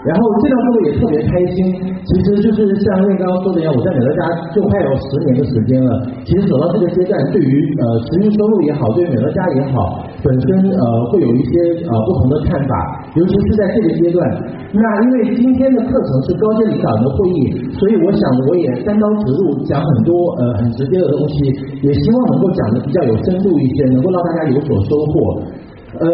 然后这段各位也特别开心，其实就是像那刚刚说的一样，我在美乐家就快有十年的时间了。其实走到这个阶段，对于呃持续收入也好，对于美乐家也好，本身呃会有一些呃不同的看法，尤其是在这个阶段。那因为今天的课程是高阶领导人的会议，所以我想我也单刀直入讲很多呃很直接的东西，也希望能够讲的比较有深度一些，能够让大家有所收获。呃，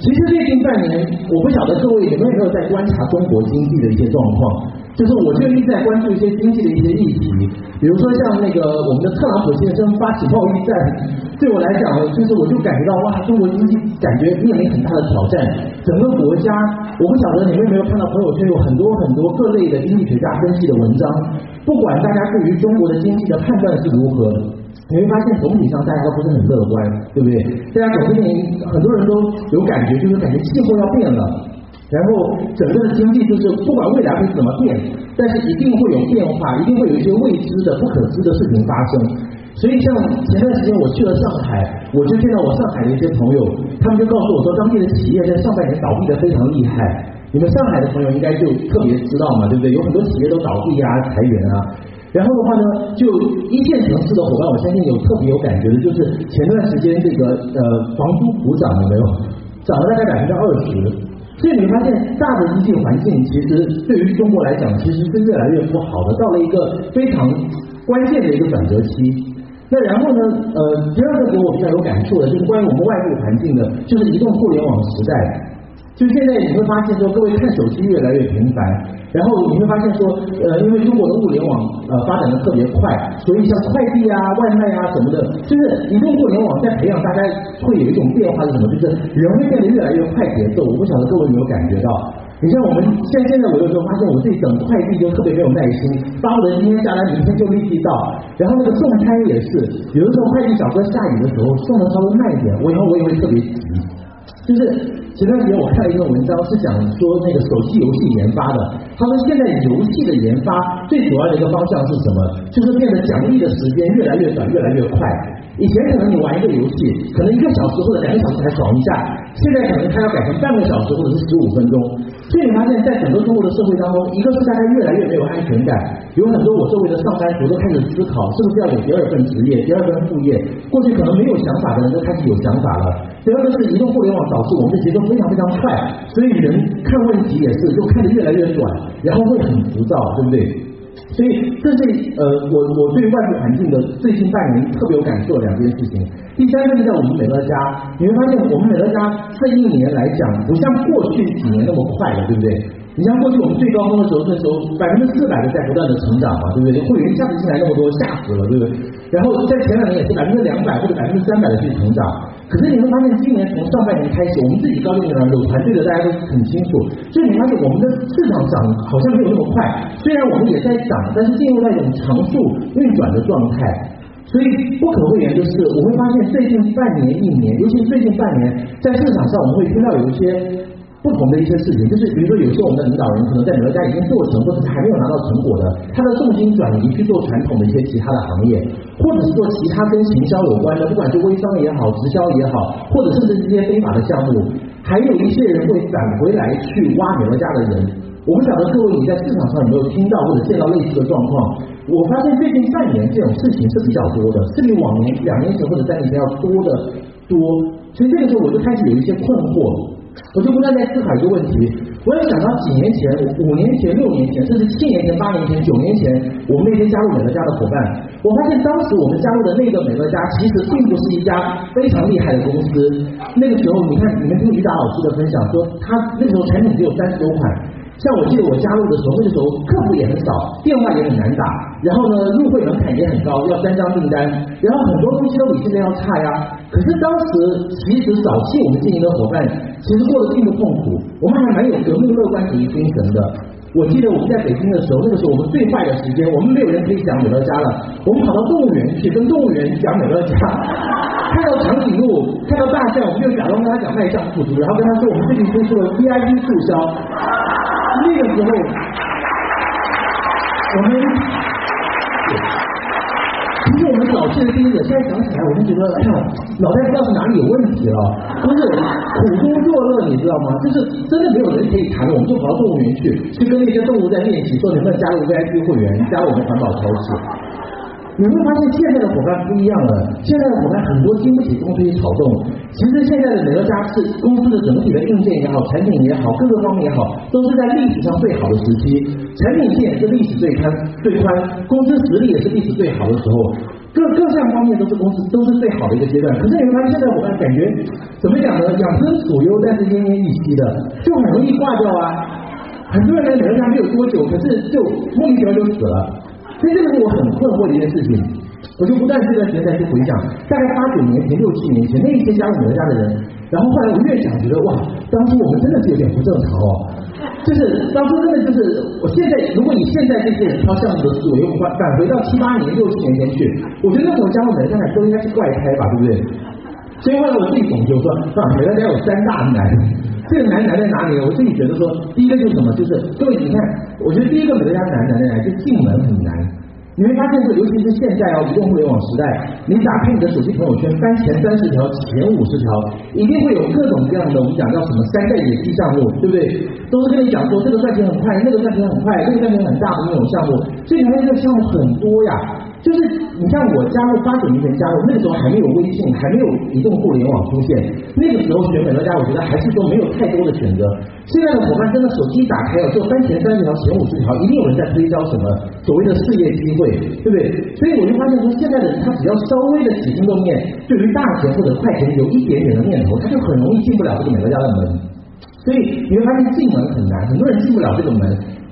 其实最近半年，我不晓得各位有没有在观察中国经济的一些状况，就是我最近在关注一些经济的一些议题，比如说像那个我们的特朗普先生发起贸易战，对我来讲，就是我就感觉到哇，中国经济感觉面临很大的挑战，整个国家，我不晓得你们有没有看到朋友圈有很多很多各类的经济学家分析的文章，不管大家对于中国的经济的判断是如何。你会发现总体上大家都不是很乐观，对不对？大家总是很多人都有感觉，就是感觉气候要变了，然后整个的经济就是不管未来会怎么变，但是一定会有变化，一定会有一些未知的、不可知的事情发生。所以像前段时间我去了上海，我就见到我上海的一些朋友，他们就告诉我说，当地的企业在上半年倒闭的非常厉害。你们上海的朋友应该就特别知道嘛，对不对？有很多企业都倒闭啊、裁员啊。然后的话呢，就一线城市的伙伴，我相信有特别有感觉的，就是前段时间这个呃房租普涨了没有？涨了大概百分之二十，所以你会发现大的经济环境其实对于中国来讲，其实是越来越不好的，到了一个非常关键的一个转折期。那然后呢，呃，第二个给我比较有感触的，就是关于我们外部环境的，就是移动互联网时代。就现在你会发现说，各位看手机越来越频繁，然后你会发现说，呃，因为中国的物联网呃发展的特别快，所以像快递啊、外卖啊什么的，就是移动互联网在培养，大家会有一种变化是什么？就是人会变得越来越快节奏。我不晓得各位有没有感觉到？你像我们现现在，我有时候发现我自己等快递就特别没有耐心，巴不得今天下来，明天就立即到。然后那个送餐也是，有的时候快递小哥下雨的时候送的稍微慢一点，我以后我也会特别急，就是。前段时间我看了一篇文章，是讲说那个手机游戏研发的。他说现在游戏的研发最主要的一个方向是什么？就是变得奖励的时间越来越短，越来越快。以前可能你玩一个游戏，可能一个小时或者两个小时才爽一下，现在可能它要改成半个小时或者是十五分钟。所以你发现，在整个中国的社会当中，一个是大家越来越没有安全感，有很多我周围的上班族都开始思考，是不是要有第二份职业、第二份副业。过去可能没有想法的人都开始有想法了。第二个是移动互联网导致我们的节奏非常非常快，所以人看问题也是就看得越来越短，然后会很浮躁，对不对？所以这是呃，我我对外部环境的最近半年特别有感受的两件事情。第三个是在我们美乐家，你会发现我们美乐家这一年来讲，不像过去几年那么快了，对不对？你像过去我们最高峰的时候，那时候百分之四百的在不断的成长嘛，对不对？会员价值进来那么多，吓死了，对不对？然后在前两年也是百分之两百或者百分之三百的去成长。可是你会发现，今年从上半年开始，我们自己招聘的有团队的，大家都很清楚。所以你发现我们的市场涨好像没有那么快，虽然我们也在涨，但是进入到一种长速运转的状态。所以不可讳言就是，我会发现最近半年、一年，尤其是最近半年，在市场上我们会听到有一些。不同的一些事情，就是比如说，有些我们的领导人可能在美乐家已经做成，或者是还没有拿到成果的，他的重心转移去做传统的一些其他的行业，或者是做其他跟行销有关的，不管是微商也好，直销也好，或者甚至这些非法的项目，还有一些人会返回来去挖美乐家的人。我不晓得各位你在市场上有没有听到或者见到类似的状况？我发现最近半年这种事情是比较多的，是比往年两年前或者三年前要多的多。所以这个时候我就开始有一些困惑。我就不断在思考一个问题，我也想到几年前、五年前、六年前，甚至七年前、八年前、九年前，我们那些加入美乐家的伙伴，我发现当时我们加入的那个美乐家，其实并不是一家非常厉害的公司。那个时候，你看你们听于达老师的分享，说他那时候产品只有三十多款。像我记得我加入的时候，那个时候客户也很少，电话也很难打，然后呢，入会门槛也很高，要三张订单，然后很多东西都比现在要差呀。可是当时其实早期我们经营的伙伴，其实过得并不痛苦，我们还蛮有革命乐观主义精神的。我记得我们在北京的时候，那个时候我们最坏的时间，我们没有人可以讲美乐家了，我们跑到动物园去跟动物园讲美乐家，看到长颈鹿，看到大象，我们就假装跟他讲迈向富足，然后跟他说我们最近推出了 VIP 促销。那个时候，我们其实我们早好气的第一个，现在想起来我就觉得，哎呀，脑袋不知道是哪里有问题了。不是苦中作乐，你知道吗？就是真的没有人可以谈，我们就跑到动物园去，去跟那些动物在练习，说能不能加入 VIP 会员，加入我们环保超市。你会发现现在的伙伴不一样了，现在的伙伴很多经不起风吹草动。其实现在的美乐家是公司的整体的硬件也好，产品也好，各个方面也好，都是在历史上最好的时期。产品线是历史最宽最宽，公司实力也是历史最好的时候，各各项方面都是公司都是最好的一个阶段。可是你会发现在我们感觉怎么讲呢？养尊处优，但是奄奄一息的，就很容易挂掉啊。很多人来美乐家没有多久，可是就莫名其妙就死了。所以这个是我很困惑的一件事情，我就不断这段时间再去回想，大概八九年前、六七年前那一些加入哪吒的人，然后后来我越想觉得哇，当初我们真的是有点不正常哦，就是当初真的就是，我现在如果你现在这些人挑项目的思维，又换返回到七八年、六七年前去，我觉得那时候加入美乐家都应该是怪胎吧，对不对？所以后来我自己总结说，啊，美乐家有三大难，这个难难在哪里？我自己觉得说，第一个就是什么？就是各位你看。我觉得第一个美乐家难难在哪？就进门很难。你会发现这，尤其是现在啊，移动互联网时代，你打开你的手机朋友圈，翻前三十条、前五十条，一定会有各种各样的我们讲叫什么山寨野鸡项目，对不对？都是跟你讲说这个赚钱很快，那个赚钱很快，那个赚钱很大的那种项目，所以你发现这个项目很多呀。就是你像我加入八九年前加入，那个时候还没有微信，还没有移动互联网出现，那个时候选美乐家，我觉得还是说没有太多的选择。现在的伙伴真的手机打开了，就三前三十条、前五十条，一定有人在推销什么所谓的事业机会，对不对？所以我就发现说，现在的人他只要稍微的起心动念，对于大钱或者快钱有一点点的念头，他就很容易进不了这个美乐家的门。所以你会发现进门很难，很多人进不了这个门。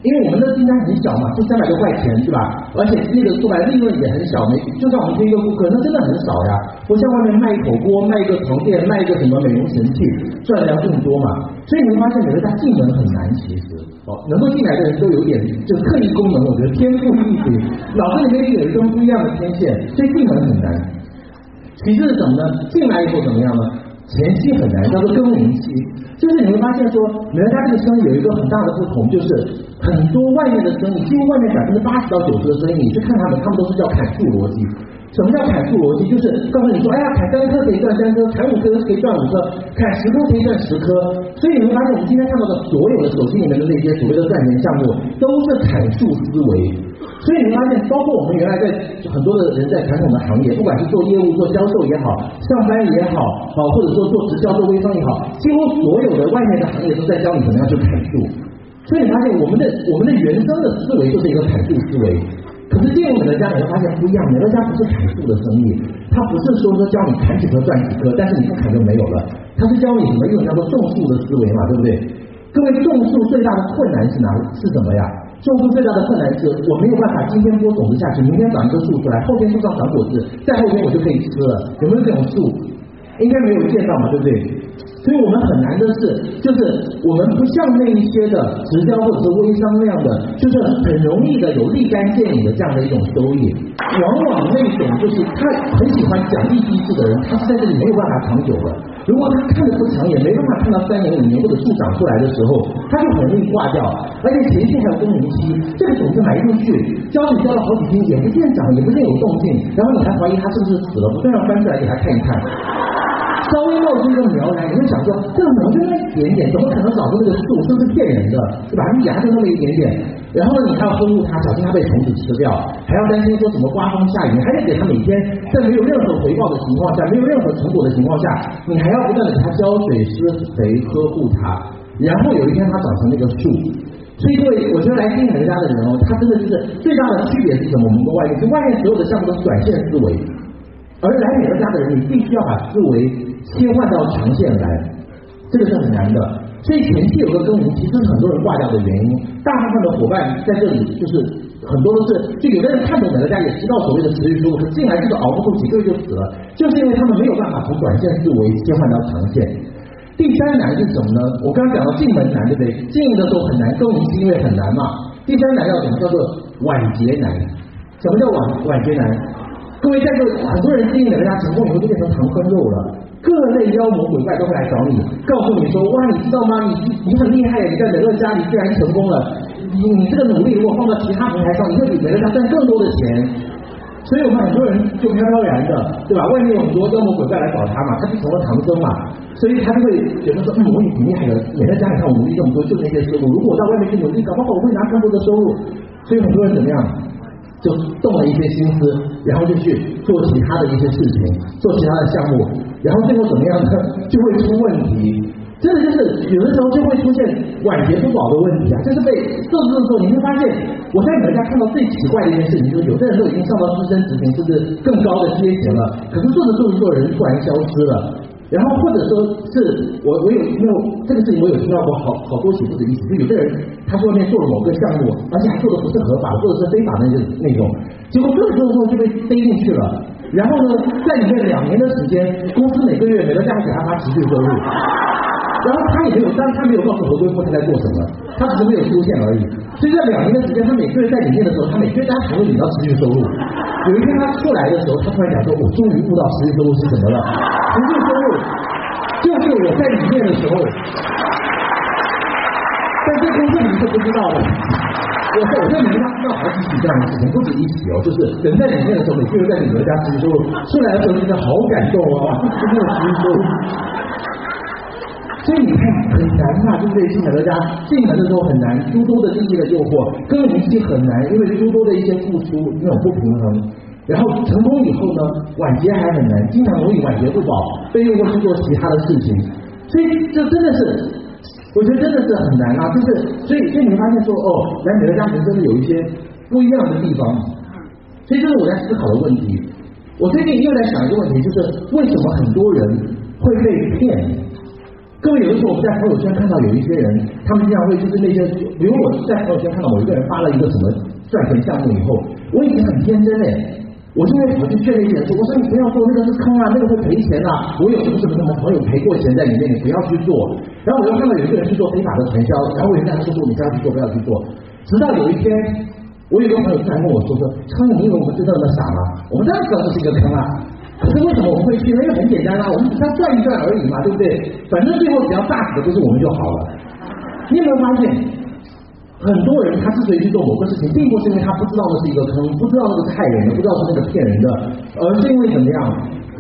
因为我们的订单很小嘛，就三百多块钱，是吧？而且那个说白利润也很小，没就算我们推一个顾客，那真的很少呀。不像外面卖一口锅、卖一个床垫、卖一个什么美容神器，赚的要更多嘛。所以你会发现，美乐家进门很难，其实哦，能够进来的人都有点就特异功能，我觉得天赋异禀，脑子里面有一根不一样的天线，所以进门很难。其次是什么呢？进来以后怎么样呢？前期很难，叫做耕耘期。就是你会发现说，美乐家这个生意有一个很大的不同，就是。很多外面的生意，几乎外面百分之八十到九十的生意，你去看他们，他们都是叫砍树逻辑。什么叫砍树逻辑？就是告诉你说，哎呀，砍三棵可以赚三棵，砍五棵可以赚五棵，砍十棵可以赚十棵。所以你会发现，我们今天看到的所有的手机里面的那些所谓的赚钱项目，都是砍树思维。所以你会发现，包括我们原来在很多的人在传统的行业，不管是做业务、做销售也好，上班也好，好或者说做直销、做微商也好，几乎所有的外面的行业都在教你怎么样去砍树。所以你发现我们的我们的原生的思维就是一个砍树思维，可是进入美乐家，你会发现不一样，美乐家不是砍树的生意，它不是说说教你砍几棵赚几棵，但是你不砍就没有了，它是教你什么？一种叫做种树的思维嘛，对不对？各位种树最大的困难是哪？是什么呀？种树最大的困难是我没有办法今天播种子下去，明天长一棵树出来，后天树上长果子，再后天我就可以吃了，有没有这种树？应该没有见到嘛，对不对？所以我们很难的是，就是我们不像那一些的直销或者是微商那样的，就是很容易的有立竿见影的这样的一种收益。往往那种就是他很喜欢奖励机制的人，他是在这里没有办法长久的。如果他看得不长也，没办法看到三年五年或者树长出来的时候，他就很容易挂掉。而且前期还有耕耘期，这个种子埋进去，浇水浇了好几天，也不见长，也不见有动静，然后你还怀疑他是不是死了，不断要翻出来给他看一看。稍微冒出一个苗来，你会想说，这个苗就那么一点点，怎么可能长出那个树？这是骗人的，对吧？你芽就那么一点点，然后呢，你还要呵护它，小心它被虫子吃掉，还要担心说什么刮风下雨，还得给它每天在没有任何回报的情况下，没有任何成果的情况下，你还要不断的给它浇水、施肥、呵护它，然后有一天它长成那个树。所以各位，我觉得来听美乐家的人哦，他真的就是最大的区别是什么？我们跟外面，就外面所有的项目都是短线思维，而来美乐家的人，你必须要把思维。切换到长线来，这个是很难的。所以前期有个跟我们，其实很多人挂掉的原因。大部分的伙伴在这里，就是很多都是，就有的人看懂美乐家，也知道所谓的持续收入，可进来就是熬不住几个月就死了，就是因为他们没有办法从短线思维切换到长线。第三难是什么呢？我刚刚讲到进门难，对不对？经营的时候很难，耕耘期因为很难嘛。第三难叫什么？叫做晚节难。什么叫晚晚节难？各位在座很多人经营美乐家成功以后，就变成糖分肉了。各类妖魔鬼怪都会来找你，告诉你说：哇，你知道吗？你你很厉害，你在美乐家里居然成功了。你你这个努力如果放到其他平台上，你会比美乐家赚更多的钱。所以我们很多人就飘飘然的，对吧？外面有很多妖魔鬼怪来找他嘛，他就成了唐僧嘛，所以他就会觉得说，嗯，我也挺厉害的，每在家里看我努力这么多，就那些收入，如果我到外面去努力，搞不好我会拿更多的收入。所以很多人怎么样，就动了一些心思，然后就去做其他的一些事情，做其他的项目，然后最后怎么样呢？就会出问题。真的就是有的时候就会出现晚节不保的问题啊，就是被做着做着的时候，你会发现，我在你们家看到最奇怪的一件事情，就是有的人都已经上到资深执行，甚至更高的阶级了，可是做着做着做人突然消失了，然后或者说是我我有没有这个事情我有听到过好好多起不止一起，就有的人他在外面做了某个项目，而且还做的不是合法，做的是非法的那那种，结果做着做着就被逮进去了，然后呢，在里面两年的时间，公司每个月每个月给他发持续收入。然后他也没有，但是他没有告诉合规部他在做什么，他只是没有出现而已。所以在两年的时间，他每个月在里面的时候，他每个月他才会领到持续收入。有一天他出来的时候，他突然讲说：“我终于悟到持续收入是什么了。持续收入就是我在里面的时候，在这公司里是不知道的。我我在里面他知道好几起这样的事情，不止一起哦，就是人在里面的时候，每个月在里面加持续收入，出来的时候觉得好感动啊，就是持续收入。”所以你看很难嘛，对不对？进美乐家进门的时候很难，诸多的经济的诱惑，跟名气很难，因为诸多的一些付出那种不平衡。然后成功以后呢，晚节还很难，经常容易晚节不保，被诱惑去做其他的事情。所以这真的是，我觉得真的是很难啊。就是所以所以你会发现说，哦，来美乐家门真的有一些不一样的地方。所以这是我在思考的问题。我最近又在想一个问题，就是为什么很多人会被骗？各位，有的时候我们在朋友圈看到有一些人，他们经常会就是那些，比如我在朋友圈看到某一个人发了一个什么赚钱项目以后，我已经很天真嘞，我就会跑去劝那些人说，我说你不要做，那个是坑啊，那个会赔钱啊，我有什么什么什么朋友赔过钱在里面，你不要去做。然后我又看到有一个人去做非法的传销，然后我就跟他说，你不要去做，不要去做。直到有一天，我有个朋友突然跟我说说，昌，你以为我们真的那么傻吗？我们当然知道这是一个坑啊。可是为什么我们会去呢？因为很简单啊，我们只是转一转而已嘛，对不对？反正最后只要炸死的不是我们就好了。你有没有发现，很多人他之所以去做某个事情，并不是因为他不知道那是一个坑，不知道那个害人的，不知道是那个骗人的，而是因为怎么样？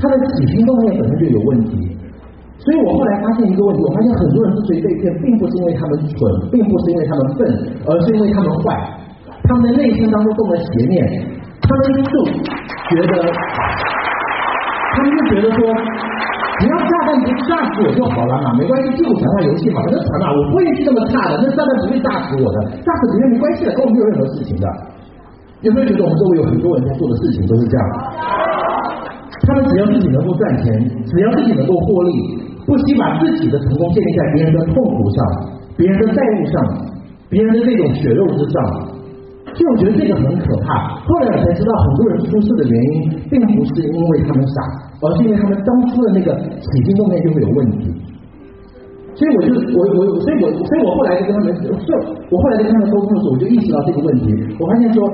他的起心动念本身就有问题。所以我后来发现一个问题，我发现很多人之所以被骗，并不是因为他们蠢，并不是因为他们笨，而是因为他们坏，他们的内心当中动了邪念，他们就觉得。他们就觉得说，只要炸弹不炸死我就好了嘛，没关系，就传话游戏嘛，反正传嘛，我不会去这么差的，那炸弹不会炸死我的，炸死别人没关系的，跟我没有任何事情的。有没有觉得我们周围有很多人在做的事情都是这样？他们只要自己能够赚钱，只要自己能够获利，不惜把自己的成功建立在别人的痛苦上、别人的债务上、别人的那种血肉之上。所以我觉得这个很可怕。后来我才知道，很多人出事的原因，并不是因为他们傻，而是因为他们当初的那个起心动念就会有问题。所以我就我我所以我所以我后来就跟他们，就我后来跟他们沟通的时候，我就意识到这个问题。我发现说。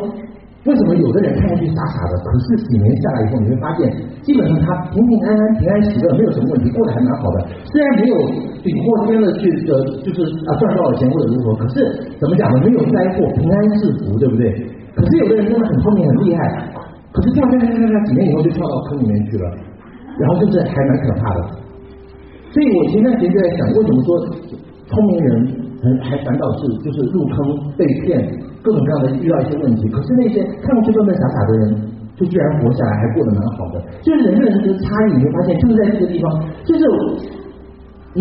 为什么有的人看上去傻傻的，可是几年下来以后，你会发现，基本上他平平安安、平安喜乐，没有什么问题，过得还蛮好的。虽然没有顶破天的去的，就是啊赚多少钱或者如何，可是怎么讲呢？没有灾祸，平安是福，对不对？可是有的人真的很聪明、很厉害，可是跳跳跳跳跳，几年以后就跳到坑里面去了，然后就是还蛮可怕的。所以我前段时间就在想，为什么说聪明人还还反倒是就是入坑被骗？各种各样的遇到一些问题，可是那些看上去笨笨傻傻的人，就居然活下来，还过得蛮好的。就是人跟人的差异，你会发现就是在这个地方。就是，嗯，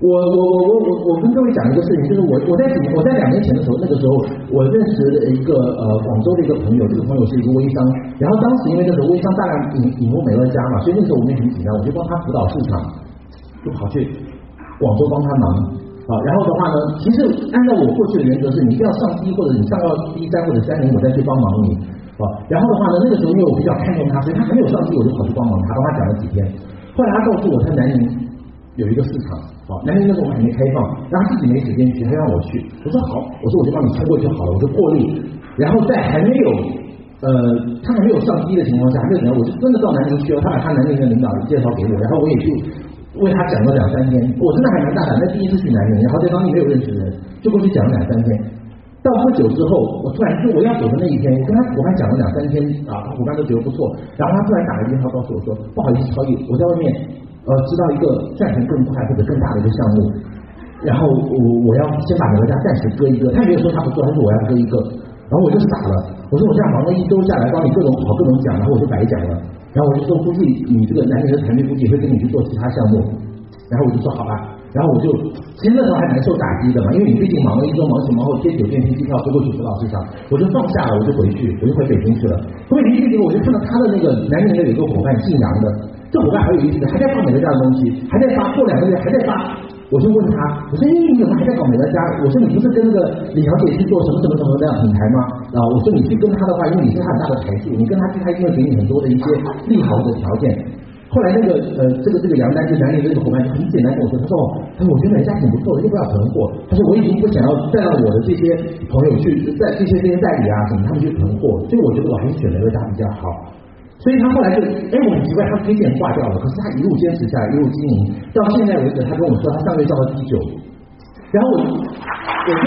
我我我我我我跟各位讲一个事情，就是我我在我在两年前的时候，那个时候我认识了一个呃广州的一个朋友，这个朋友是一个微商，然后当时因为那时候微商大量引引入美乐家嘛，所以那时候我们也很紧张，我就帮他辅导市场，就跑去广州帮他忙。啊，然后的话呢，其实按照我过去的原则是，你一定要上 D 或者你上到一三或者三零，我再去帮忙你。啊，然后的话呢，那个时候因为我比较看重他，所以他还没有上机我就跑去帮忙他，帮他讲了几天。后来他告诉我，他南宁有一个市场，啊，南宁那时候我们还没开放，然后自己没时间去，他让我去。我说好，我说我就帮你冲过去好了，我就破例。然后在还没有呃，他还没有上机的情况下，还没有怎样，我就真的到南宁去了。他把他南宁的领导介绍给我，然后我也去。为他讲了两三天，我真的还蛮大胆。那第一次去南宁，然后这方面没有认识的人，就过去讲了两三天。到不久之后，我突然就我要走的那一天，我跟他伙伴讲了两三天啊，伙伴都觉得不错。然后他突然打了电话告诉我说，不好意思，超毅，我在外面呃知道一个赚钱更快或者更大的一个项目，然后我我要先把美乐家暂时搁一个。他没有说他不做，他说我要搁一个。然后我就傻了，我说我这样忙了一周下来，帮你各种跑各种讲，然后我就白讲了。然后我就说估计你这个南宁的团队估计会跟你去做其他项目。然后我就说好吧。然后我就，其实那时候还蛮受打击的嘛，因为你毕竟忙了一周，忙前忙后，贴酒店、贴机票，飞过去辅导市场，我就放下了，我就回去，我就回北京去了。回北京去，我就看到他的那个南宁的有一个伙伴姓杨的，这伙伴很有意思，还在发美乐家的东西，还在发，过两个月还在发。我就问他，我说，哎，你怎么还在搞美乐家？我说，你不是跟那个李小姐去做什么什么什么那样品牌吗？啊，我说你去跟他的话，因为你是他很大的财富，你跟他去，他一定会给你很多的一些利好的条件。后来那个呃，这个这个杨丹就南宁的这个伙伴很简单跟我说，他说，他说我觉得美乐家挺不错的，又不要囤货。他说我已经不想要再让我的这些朋友去在这些这些代理啊什么，他们去囤货，所以我觉得我还是选美乐家比较好。所以他后来就，哎，我很奇怪，他推荐人挂掉了，可是他一路坚持下来，一路经营到现在为止，他跟我说他上个月交了第九，然后我我就。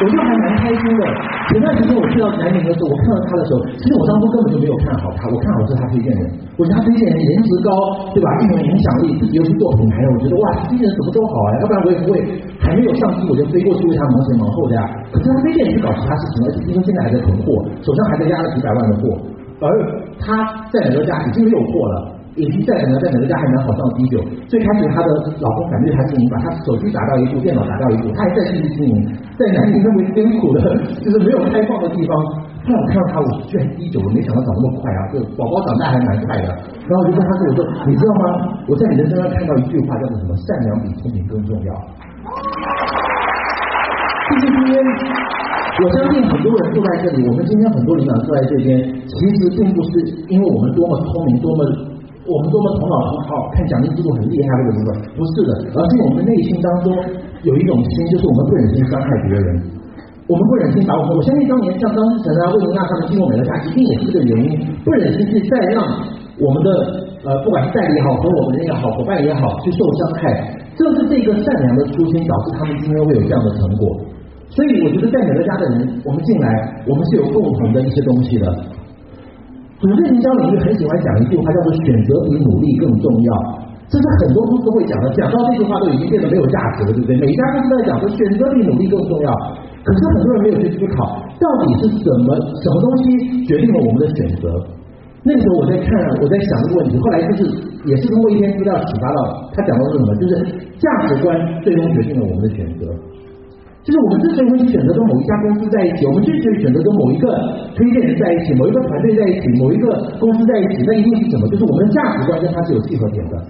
我就还蛮开心的。前段时间我去到南宁的时候，我看到他的时候，其实我当初根本就没有看好他，我看好是他推荐人。我觉得他推荐人颜值高，对吧？又有影响力，自己又是做品牌的，我觉得哇，推荐人什么都好啊。要不然我也不会还没有上机我就飞过去为他忙前忙后的呀。可是他推荐人去搞其他事情，而且听说现在还在囤货，手上还在压了几百万的货，而他在美乐家已经没有货了。已经在哪个，在美乐家还蛮好上第九。最开始她的老公反对她经营，把她手机打掉一部，电脑打掉一部，她还在继续经营。在南宁那么艰苦的，就是没有开放的地方，后来我看到她，我居然滴酒，我没想到长那么快啊！这宝宝长大还蛮快的。然后我就跟她说：“我说，你知道吗？我在你的身上看到一句话，叫做什么？善良比聪明更重要。”谢谢今天，我相信很多人坐在这里，我们今天很多领导坐在这边，其实并不是因为我们多么聪明，多么。我们多么头脑很好，看奖励制度很厉害，这个什么不是的，而是我们内心当中有一种心，就是我们不忍心伤害别人，我们不忍心把我们。我相信当年像张志成啊、魏如娜他们进入美乐家，一定也是这个原因，不忍心去再让我们的呃，不管是代理也好，和我们也好，伙伴也好，去受伤害。正是这个善良的初心，导致他们今天会有这样的成果。所以我觉得在美乐家的人，我们进来，我们是有共同的一些东西的。组织营销领域很喜欢讲一句话，叫做“选择比努力更重要”，这是很多公司会讲的。讲到这句话都已经变得没有价值了，对不对？每一家公司都在讲说选择比努力更重要，可是很多人没有去思考，到底是什么什么东西决定了我们的选择？那个时候我在看，我在想这个问题，后来就是也是通过一篇资料启发到，他讲到是什么？就是价值观最终决定了我们的选择。就是我们之所以会选择跟某一家公司在一起，我们之所以选择跟某一个推荐人在一起，某一个团队在一起，某一个公司在一起，那一定是什么？就是我们的价值观跟它是有契合点的。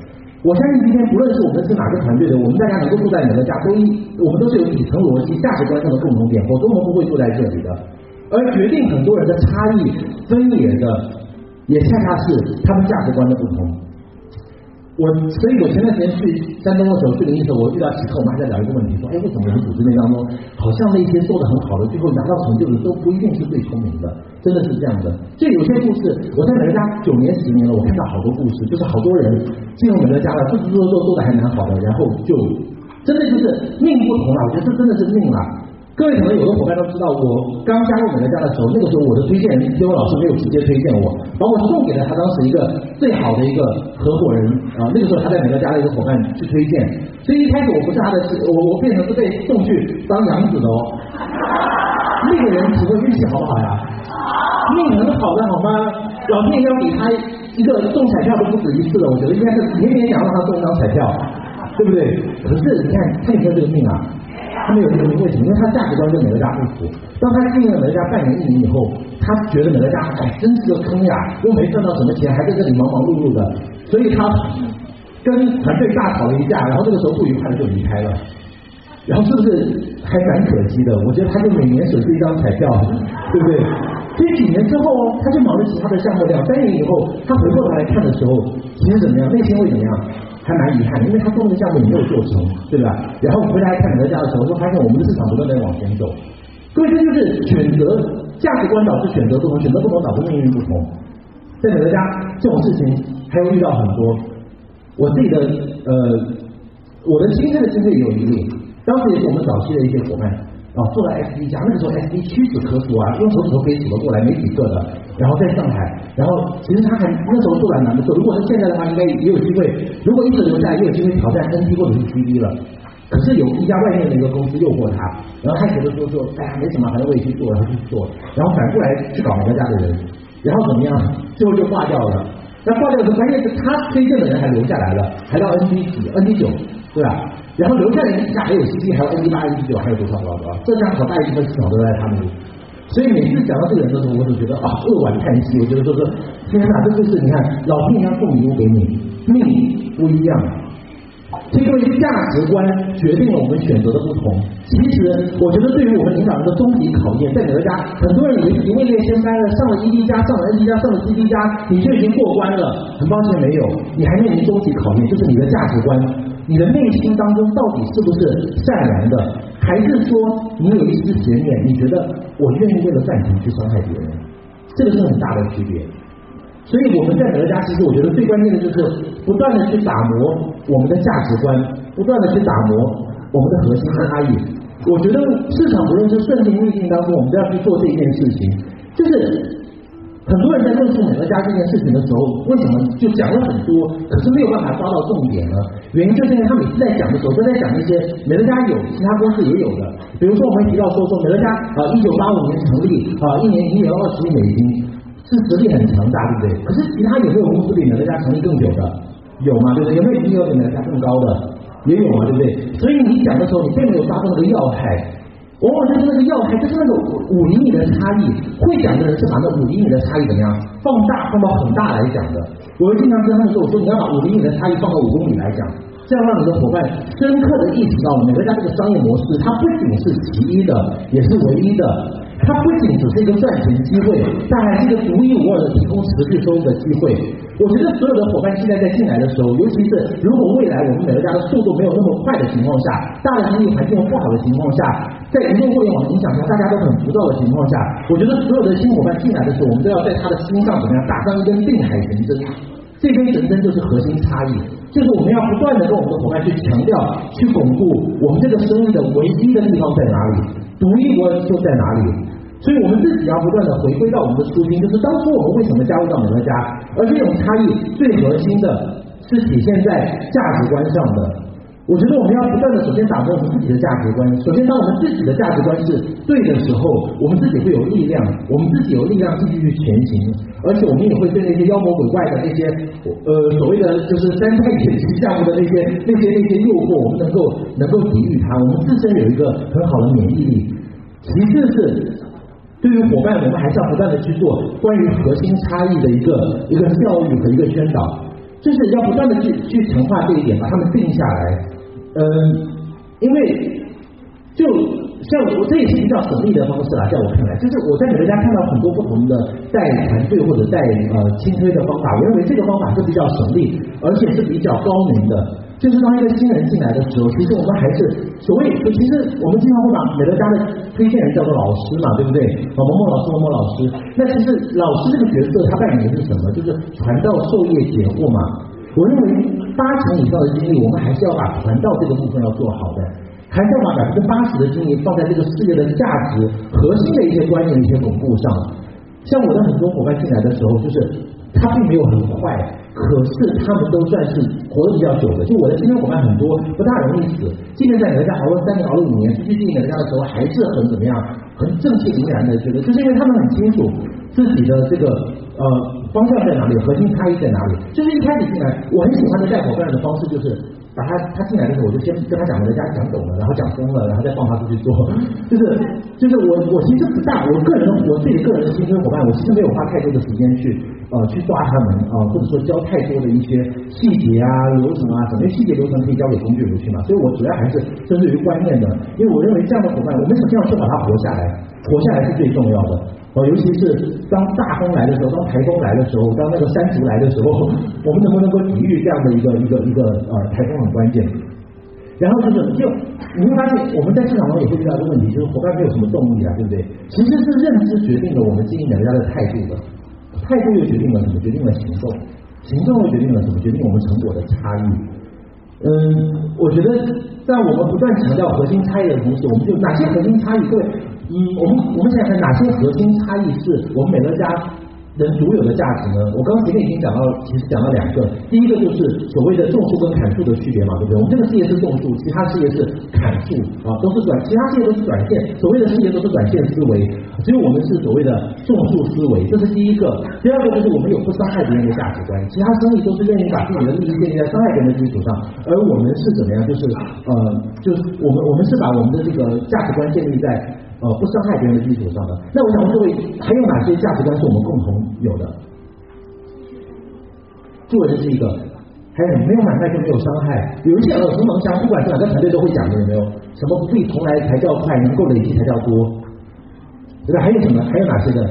我相信今天不论是我们是哪个团队的，我们大家能够住在美乐家，都一我们都是有底层逻辑、价值观上的共同点，否则我们不会住在这里的。而决定很多人的差异分野的，也恰恰是他们价值观的不同。我所以，我前段时间去山东的时候，去临沂的时候，我遇到几个，我们还在聊一个问题，说，哎，为什么我们组织内当中，好像那些做的很好的，最后拿到成就的都不一定是最聪明的，真的是这样的。就有些故事，我在美乐家九年十年了，我看到好多故事，就是好多人进入美乐家了，做做做做做的还蛮好的，然后就真的就是命不同了，我觉得这真的是命了。各位可能有的伙伴都知道，我刚加入美乐家的时候，那个时候我的推荐人天文老师没有直接推荐我，把我送给了他当时一个最好的一个合伙人啊。那个时候他在美乐家的一个伙伴去推荐，所以一开始我不是他的，我我变成是被送去当养子的哦。那个人请问运气好不好呀？命很好的好吗？老天爷要给他一个中彩票都不止一次了，我觉得应该是年年想让他中一张彩票，对不对？可是你看他有没有这个命啊？他没有这个命，为什么？因为他价值观跟美乐家不符。当他进了美乐家半年一年以后，他觉得美乐家哎真是个坑呀，又没赚到什么钱，还在这里忙忙碌碌的，所以他跟团队大吵了一架，然后这个时候不愉快的就离开了。然后是不是还蛮可惜的？我觉得他就每年损失一张彩票，对不对？所以几年之后，他就忙着其他的项目。两三年以后，他回过头来看的时候，其实怎么样？内心会怎么样？还蛮遗憾，因为他做的项目没有做成，对吧？然后回来看美乐家的时候，就发现我们的市场不断在往前走。各位，这就是选择价值观导致选择不同，选择不同导致命运不同。在美乐家这种事情还会遇到很多。我自己的呃，我的亲身的经历也有一例，当时也是我们早期的一些伙伴，啊，做了 SD 加，那个时候 SD 屈指可数啊，用手指头可以数得过来，没几个的。然后在上海，然后其实他还那时候做还蛮不错。如果是现在的话，应该也有机会。如果一直留下来，也有机会挑战 NT 或者是 TD 了。可是有一家外面的一个公司诱惑他，然后他觉得说说，哎呀，没什么，反正我也去做，他去做。然后反过来去搞美乐家的人，然后怎么样？最后就挂掉了。那挂掉的关键是他推荐的人还留下来了，还到 NT 几、NT 九，对吧？然后留下来一家还有 CD，还有 NT 八、NT 九，还有多少多少多少？这家好大一部分市场都在他们。所以每次讲到这个人的时候，我就觉得啊，扼腕叹息。我觉得说说，天哪，这就是你看，老天爷送礼物给你，命不一样。这因为价值观决定了我们选择的不同。其实，我觉得对于我们领导人的终极考验，在美乐家，很多人以为你位列仙班了，上了 ED 加，上了 ND 加，上了 CD 加，你就已经过关了。很抱歉，没有，你还面临终极考验，就是你的价值观，你的内心当中到底是不是善良的，还是说你有一丝邪念？你觉得我愿意为了赚钱去伤害别人？这个是很大的区别。所以我们在美乐家，其实我觉得最关键的就是不断的去打磨我们的价值观，不断的去打磨我们的核心差异。我觉得市场不论是顺境逆境当中，我们都要去做这件事情。就是很多人在论述美乐家这件事情的时候，为什么就讲了很多，可是没有办法抓到重点呢？原因就是因为他每次在讲的时候，都在讲一些美乐家有，其他公司也有的。比如说我们提到说说美乐家啊，一九八五年成立啊，一年营业额二十亿美金。是实力很强大，对不对？可是其他有没有公司比美乐家成立更久的？有吗？对不对？有没有营业额比美乐家更高的？也有嘛，对不对？所以你讲的时候，你并没有抓到那个要害，往往就是那个要害，就是那个五厘米的差异。会讲的人是把那五厘米的差异怎么样放大，放到很大来讲的。我们经常跟他们说，我说你要把五厘米的差异放到五公里来讲，这样让你的伙伴深刻的意识到，美乐家这个商业模式，它不仅是其一的，也是唯一的。它不仅只是一个赚钱机会，它还是一个独一无二的提供持续收入的机会。我觉得所有的伙伴现在在进来的时候，尤其是如果未来我们美乐家的速度没有那么快的情况下，大的经济环境不好的情况下，在移动互联网的影响下，大家都很浮躁的情况下，我觉得所有的新伙伴进来的时候，我们都要在他的心上怎么样打上一根定海神针。这根神针就是核心差异，就是我们要不断的跟我们的伙伴去强调、去巩固我们这个生意的唯一的地方在哪里。独一无二就在哪里？所以我们自己要不断的回归到我们的初心，就是当初我们为什么加入到美乐家，而这种差异最核心的是体现在价值观上的。我觉得我们要不断的首先打磨我们自己的价值观。首先，当我们自己的价值观是对的时候，我们自己会有力量，我们自己有力量继续去前行，而且我们也会对那些妖魔鬼怪的那些呃所谓的就是三太子项目的那些那些那些诱惑，我们能够能够抵御它。我们自身有一个很好的免疫力。其次是对于伙伴，我们还是要不断的去做关于核心差异的一个一个教育和一个宣导，就是要不断的去去强化这一点，把他们定下来。嗯，因为就像我这也是比较省力的方式啦，在我看来，就是我在美乐家看到很多不同的带团队或者带呃轻推的方法，我认为这个方法是比较省力，而且是比较高明的。就是当一个新人进来的时候，其实我们还是所谓，其实我们经常会把美乐家的推荐人叫做老师嘛，对不对？某某老师，某某老师。那其实老师这个角色，他扮演的是什么？就是传道授业解惑嘛。我认为八成以上的精力，我们还是要把传道这个部分要做好的，还是要把百分之八十的精力放在这个事业的价值核心的一些观念、一些巩固上。像我的很多伙伴进来的时候，就是他并没有很快。可是他们都算是活得比较久的，就我的新人伙伴很多，不大容易死。即便在美乐家熬了三年，熬了五年，出去经营美乐家的时候，还是很怎么样，很正气凛然的觉得，就是因为他们很清楚自己的这个呃方向在哪里，核心差异在哪里。就是一开始进来，我很喜欢的带伙伴的方式就是。把他他进来的时候，我就先跟他讲美乐家讲懂了，然后讲通了，然后再放他出去做。就是就是我我其实不大，我个人我自己个人的新生伙伴，我其实没有花太多的时间去呃去抓他们啊、或者说教太多的一些细节啊流程啊什么，因为细节流程可以交给工具人去嘛。所以我主要还是针对于观念的，因为我认为这样的伙伴，我们首先要先把他活下来，活下来是最重要的。哦，尤其是当大风来的时候，当台风来的时候，当那个山竹来的时候，我们能不能够抵御这样的一个一个一个呃台风很关键。然后就是就你会发现我们在市场中也会遇到一个问题，就是伙伴没有什么动力啊，对不对？其实是认知决定了我们经营美乐家的态度的，态度又决定了什么？决定了行动，行动又决定了什么？决定我们成果的差异。嗯，我觉得在我们不断强调核心差异的同时，我们就哪些核心差异？各位，嗯，我们我们想想哪些核心差异是我们美乐家。人独有的价值呢？我刚刚前面已经讲到，其实讲了两个。第一个就是所谓的种树跟砍树的区别嘛，对不对？我们这个事业是种树，其他事业是砍树啊，都是短，其他事业都是短线。所谓的事业都是短线思维，只有我们是所谓的种树思维，这是第一个。第二个就是我们有不伤害别人的价值观，其他生意都是愿意把自己的利益建立在伤害别人的基础上，而我们是怎么样？就是呃，就是我们我们是把我们的这个价值观建立在。呃，不伤害别人的基础上的。那我想问各位，还有哪些价值观是我们共同有的？作为这是一个，还有没有买卖就没有伤害，有一些耳熟能详，不管是哪个团队都会讲的，有没有？什么不必从来才叫快，能够累积才叫多，对吧？还有什么？还有哪些的？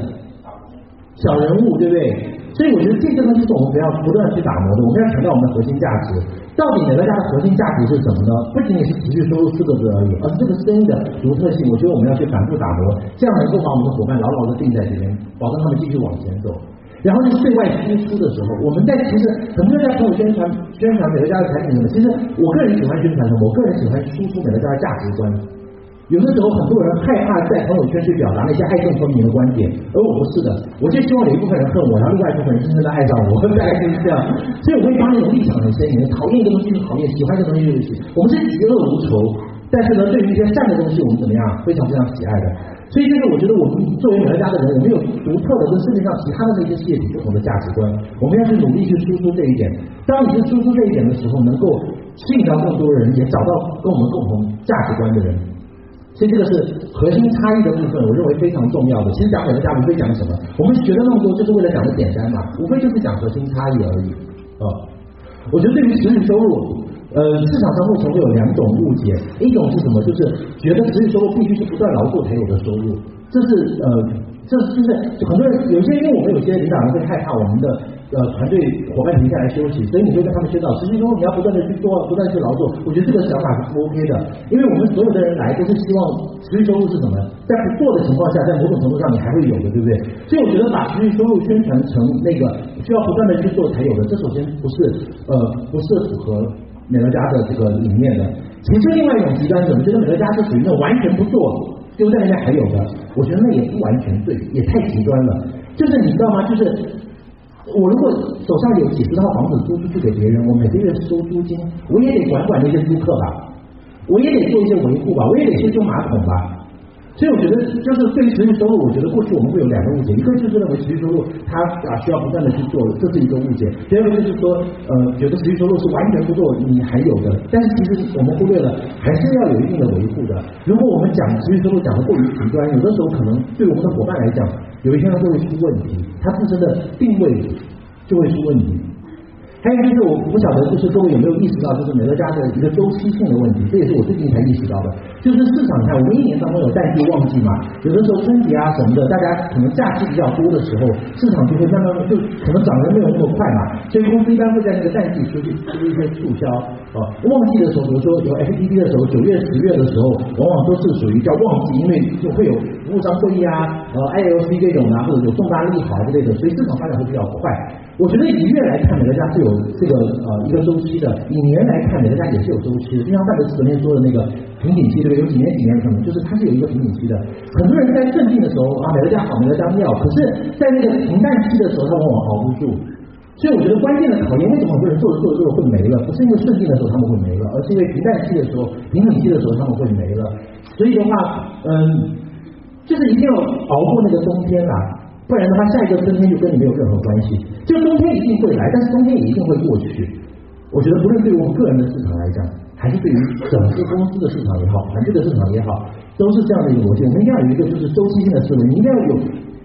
小人物，对不对？所以我觉得这些东西是我们不要不断去打磨的，我们要强调我们的核心价值。到底美乐家的核心价值是什么呢？不仅仅是持续收入四个字而已，而是这个生意的独特性。我觉得我们要去反复打磨，这样能够把我们的伙伴牢牢的定在这边，保证他们继续往前走。然后就是对外输出的时候，我们在其实很多人在朋友宣传宣传美乐家的产品什么，其实我个人喜欢宣传什么？我个人喜欢输出美乐家的价值观。有的时候，很多人害怕在朋友圈去表达那些爱憎分明的观点，而我不是的，我就希望有一部分人恨我，然后另外一部分人真正的爱上我，大概就是这样。所以我会发那种立场很鲜明，讨厌一个东西就讨厌，喜欢一个东西就喜欢。我们是嫉恶如仇，但是呢，对于一些善的东西，我们怎么样？非常非常喜爱的。所以就是我觉得我们作为美乐家的人，我们有独特的跟世界上其他的那些事业体不同的价值观，我们要去努力去输出这一点。当你去输出这一点的时候，能够吸引到更多人，也找到跟我们共同价值观的人。所以这个是核心差异的部分，我认为非常重要的。其实讲美乐家无非讲什么？我们学了那么多，就是为了讲的简单嘛，无非就是讲核心差异而已啊。我觉得对于持续收入，呃，市场上目前会有两种误解，一种是什么？就是觉得持续收入必须是不断劳作才有的收入，这是呃，这就是很多人有些，因为我们有些领导人会害怕我们的。呃，团队伙伴停下来休息，所以你就跟他们宣导，实际中你要不断的去做，不断去劳作。我觉得这个想法是不 OK 的，因为我们所有的人来都是希望持续收入是什么？在不做的情况下，在某种程度上你还会有的，对不对？所以我觉得把持续收入宣传成那个需要不断的去做才有的，这首先不是呃不是符合美乐家的这个理念的。其实另外一种极端，我们觉得美乐家是属于那完全不做，丢在那边还有的，我觉得那也不完全对，也太极端了。就是你知道吗？就是。我如果手上有几十套房子租出去给别人，我每个月收租金，我也得管管那些租客吧，我也得做一些维护吧，我也得修修马桶吧。所以我觉得，就是对于持续收入，我觉得过去我们会有两个误解，一个就是认为持续收入它啊需要不断的去做，这是一个误解；第二个就是说，呃，觉得持续收入是完全不做你还有的，但是其实我们忽略了，还是要有一定的维护的。如果我们讲持续收入讲的过于极端，有的时候可能对我们的伙伴来讲，有一天他就会出问题，他自身的定位就会出问题。还有就是我不晓得，就是各位有没有意识到，就是美乐家的一个周期性的问题，这也是我最近才意识到的。就是市场上，我们一年当中有淡季旺季嘛，有的时候春节啊什么的，大家可能假期比较多的时候，市场就会慢慢就可能涨得没有那么快嘛，所以公司一般会在那个淡季出去出一些促销啊。旺季的时候，比如说有 FTP 的时候，九月、十月的时候，往往都是属于叫旺季，因为就会有服务商会议啊，呃，ILC 这种啊，或者有重大利好之类的，所以市场发展会比较快。我觉得以月来看，美乐家是有这个呃一个周期的；以年来看，美乐家也是有周期的。就像范德斯昨天说的那个瓶颈期，对不对？有几年几年可能就是它是有一个瓶颈期的。很多人在顺境的时候啊，美乐家好，美乐家妙；可是，在那个平淡期的时候，他往往熬不住。所以我觉得关键的考验，为什么很多人做着做着做着会没了？不是因为顺境的时候他们会没了，而是因为平淡期的时候、瓶颈期的时候他们会没了。所以的话，嗯，就是一定要熬过那个冬天啊。不然的话，下一个冬天就跟你没有任何关系。这个冬天一定会来，但是冬天也一定会过去。我觉得，不论对于我们个人的市场来讲，还是对于整个公司的市场也好，团队的市场也好，都是这样的一个逻辑。我们一定要有一个就是周期性的思维，你一定要有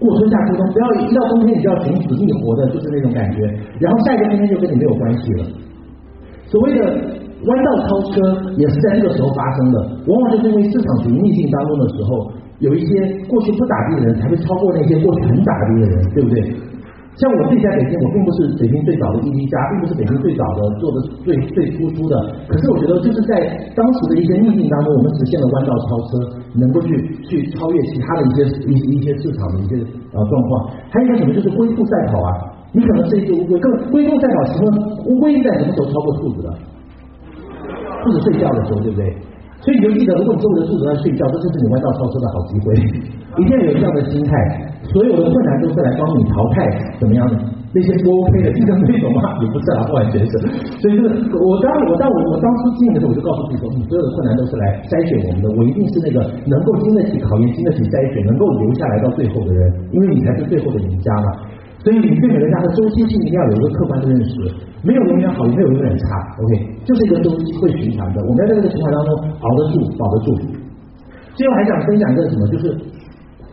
过春夏秋冬，不要一到冬天你就要寻死觅活的，就是那种感觉。然后下一个冬天就跟你没有关系了。所谓的弯道超车，也是在这个时候发生的，往往就是因为市场处于逆境当中的时候。有一些过去不打的人，才会超过那些过去很打的人，对不对？像我自己在北京，我并不是北京最早的 ED 家，并不是北京最早的做的最最突出的。可是我觉得，就是在当时的一些逆境当中，我们实现了弯道超车，能够去去超越其他的一些一一些市场的一些呃状况。还有一个什么，就是龟兔赛跑啊！你可能是一只乌龟，更龟兔赛跑，请问乌龟在什么时候超过兔子的？兔子睡觉的时候，对不对？所以你就记得，如果你周围的肚子在睡觉，这就是你弯道超车的好机会。一定要有这样的心态，所有的困难都是来帮你淘汰怎么样的那些不 OK 的竞争对手吗？也不是啊，不完全是。所以就是我当我当我我当初进的时候，我就告诉自己说，你所有的困难都是来筛选我们的，我一定是那个能够经得起考验、经得起筛选、能够留下来到最后的人，因为你才是最后的赢家嘛。所以你对美乐家的周期性一定要有一个客观的认识，没有永远好，也没有永远差，OK，就是一个周期会循环的。我们要在这个循环当中熬得住，保得住。最后还想分享一个什么，就是。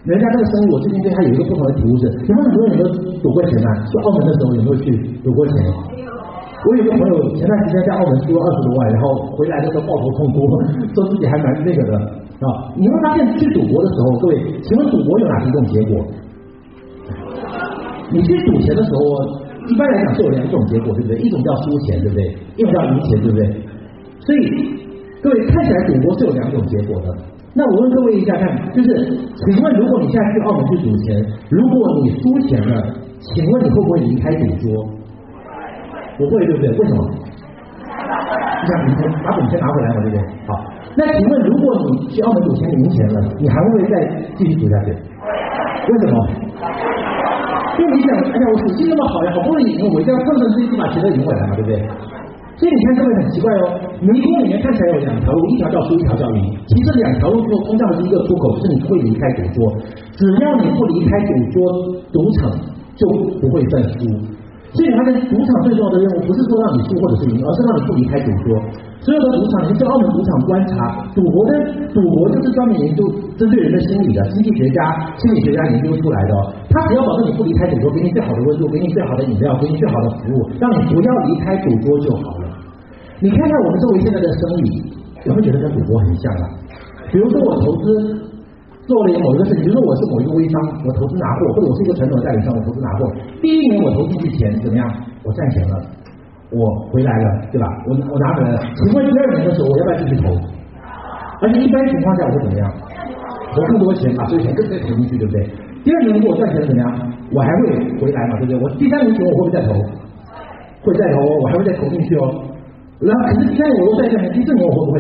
人家这个生意，我最近对他有一个不同的体悟是：你们很多人都赌过钱吗？去澳门的时候有没有去赌过钱？我有个朋友前段时间在澳门输了二十多万，然后回来的时候抱头痛哭，说自己还蛮那个的啊。你会发现去赌博的时候，各位，请问赌博有哪几种结果？你去赌钱的时候，一般来讲是有两种结果，对不对？一种叫输钱，对不对？一种叫赢钱，对不对？所以各位看起来赌博是有两种结果的。那我问各位一下看，就是请问，如果你现在去澳门去赌钱，如果你输钱了，请问你会不会离开赌桌？不会，对不对？为什么？你想，你先把赌钱拿回来嘛，对不对？好，那请问，如果你去澳门赌钱赢钱了，你还会不会再继续赌下去？为什么？因为你想，哎呀，我手气那么好呀，好不容易赢，我一定要乘胜追击把钱都赢回来嘛，对不对？所以你看，各位很奇怪哦，迷宫里面看起来有两条路，一条叫输，一条叫赢。其实两条路最后通向的是一个出口，是你会离开赌桌。只要你不离开赌桌，赌场就不会算输。所以你发现，赌场最重要的任务不是说让你输或者是赢，而是让你不离开赌桌。所有的赌场，你去澳门赌场观察，赌博的赌博就是专门研究针对人的心理的，经济学家、心理学家研究出来的。他只要保证你不离开赌桌，给你最好的温度，给你最好的饮料，给你最好的服务，让你不要离开赌桌就好了。你看看我们周围现在的生意，有没有觉得跟赌博很像啊？比如说我投资做了某一个事情，比如说我是某一个微商，我投资拿货，或者我是一个传统的代理商，我投资拿货，第一年我投进去钱怎么样？我赚钱了。我回来了，对吧？我我拿回来了。请问第二年的时候，我要不要继续投？而且一般情况下，我会怎么样？投更多钱，把这个钱更再投进去，对不对？第二年如果我赚钱怎么样？我还会回来嘛，对不对？我第三年钱我会不会再投？会再投，我还会再投进去哦。然后可是第三年我又赚钱，第四年我会不会？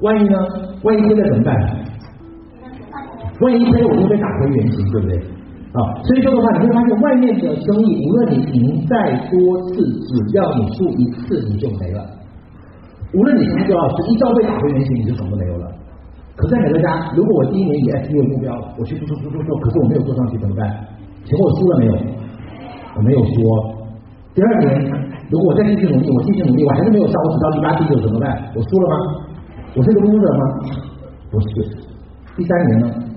万一呢？万一现在怎么办？万一一赔我就被打回原形，对不对？啊，所以说的话，你会发现外面的生意，无论你赢再多次，只要你输一次，你就没了。无论你输多少次，一朝被打回原形，你就什么都没有了。可在美乐家，如果我第一年以 SPA 为目标，我去做做做做做，可是我没有做上去，怎么办？请问我输了没有？我没有输。第二年，如果我再继续努力，我继续努力，我还是没有上，我只到第八、第九，怎么办？我输了吗？我是个 loser 吗？不是。第三年呢？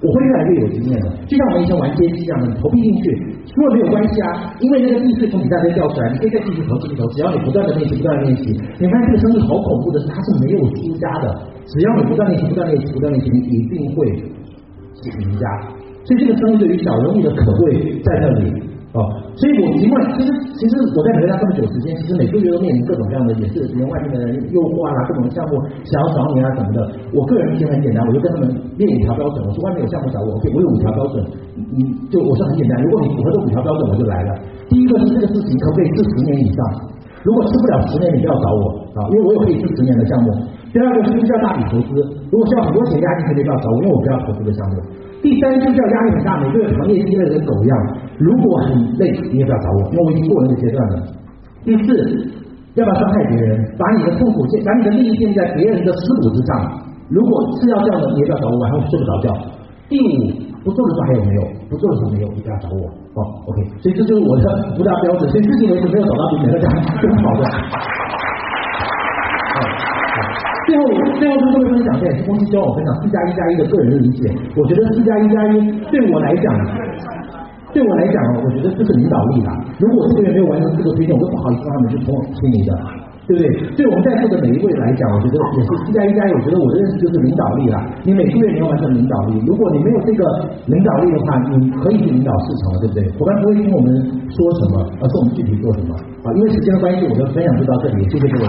我会越来越有经验的，就像我们以前玩街机一样的，你投币进去，输了没有关系啊，因为那个币是从你那边掉出来，你可以再继续投继续投，只要你不断的练习，不断的练习，你看这个生意好恐怖的是，它是没有输家的，只要你不断练习，不断练习，不断练习，你一定会赢家。所以这个生意对于小人物的可贵在那里。哦，所以我尽管其实其实我在美乐家这么久时间，其实每个月都面临各种各样的，也是连外面的诱惑啊，各种项目想要找你啊什么的。我个人其实很简单，我就跟他们列五条标准，我说外面有项目找我，OK，我有五条标准，你就我说很简单，如果你符合这五条标准，我就来了。第一个是这个事情可不可以吃十年以上？如果吃不了十年，你不要找我啊，因为我有可以吃十年的项目。第二个是不是要大笔投资？如果需要很多钱压进去，你不要找我，因为我不要投资的项目。第三就是要压力很大，每个月行业积累的跟狗一样。如果很累，你也不要找我，因为我已经过了那个阶段了。第四，要不要伤害别人？把你的痛苦建，把你的利益建在别人的尸骨之上。如果是要这样的，你也不要找我，晚上我睡不着觉。第五，不做的时候还有没有？不做的时候没有，你不要找我。哦，OK。所以这就是我的五大标准。所以至今为止没有找到比美乐家更好的。最后，最后跟各位分享，这也是公司教我分享四加一加一的个人的理解。我觉得四加一加一对我来讲，对我来讲，我觉得这是领导力啦。如果我这个月没有完成这个推荐，我都不好意思让他们去听听你的，对不对？对我们在座的每一位来讲，我觉得也是四加一加一。我觉得我的认识就是领导力啦。你每个月你要完成领导力，如果你没有这个领导力的话，你可以去领导市场了，对不对？伙伴不会听我们说什么，而是我们具体做什么啊。因为时间的关系，我的分享就到这里，谢谢各位。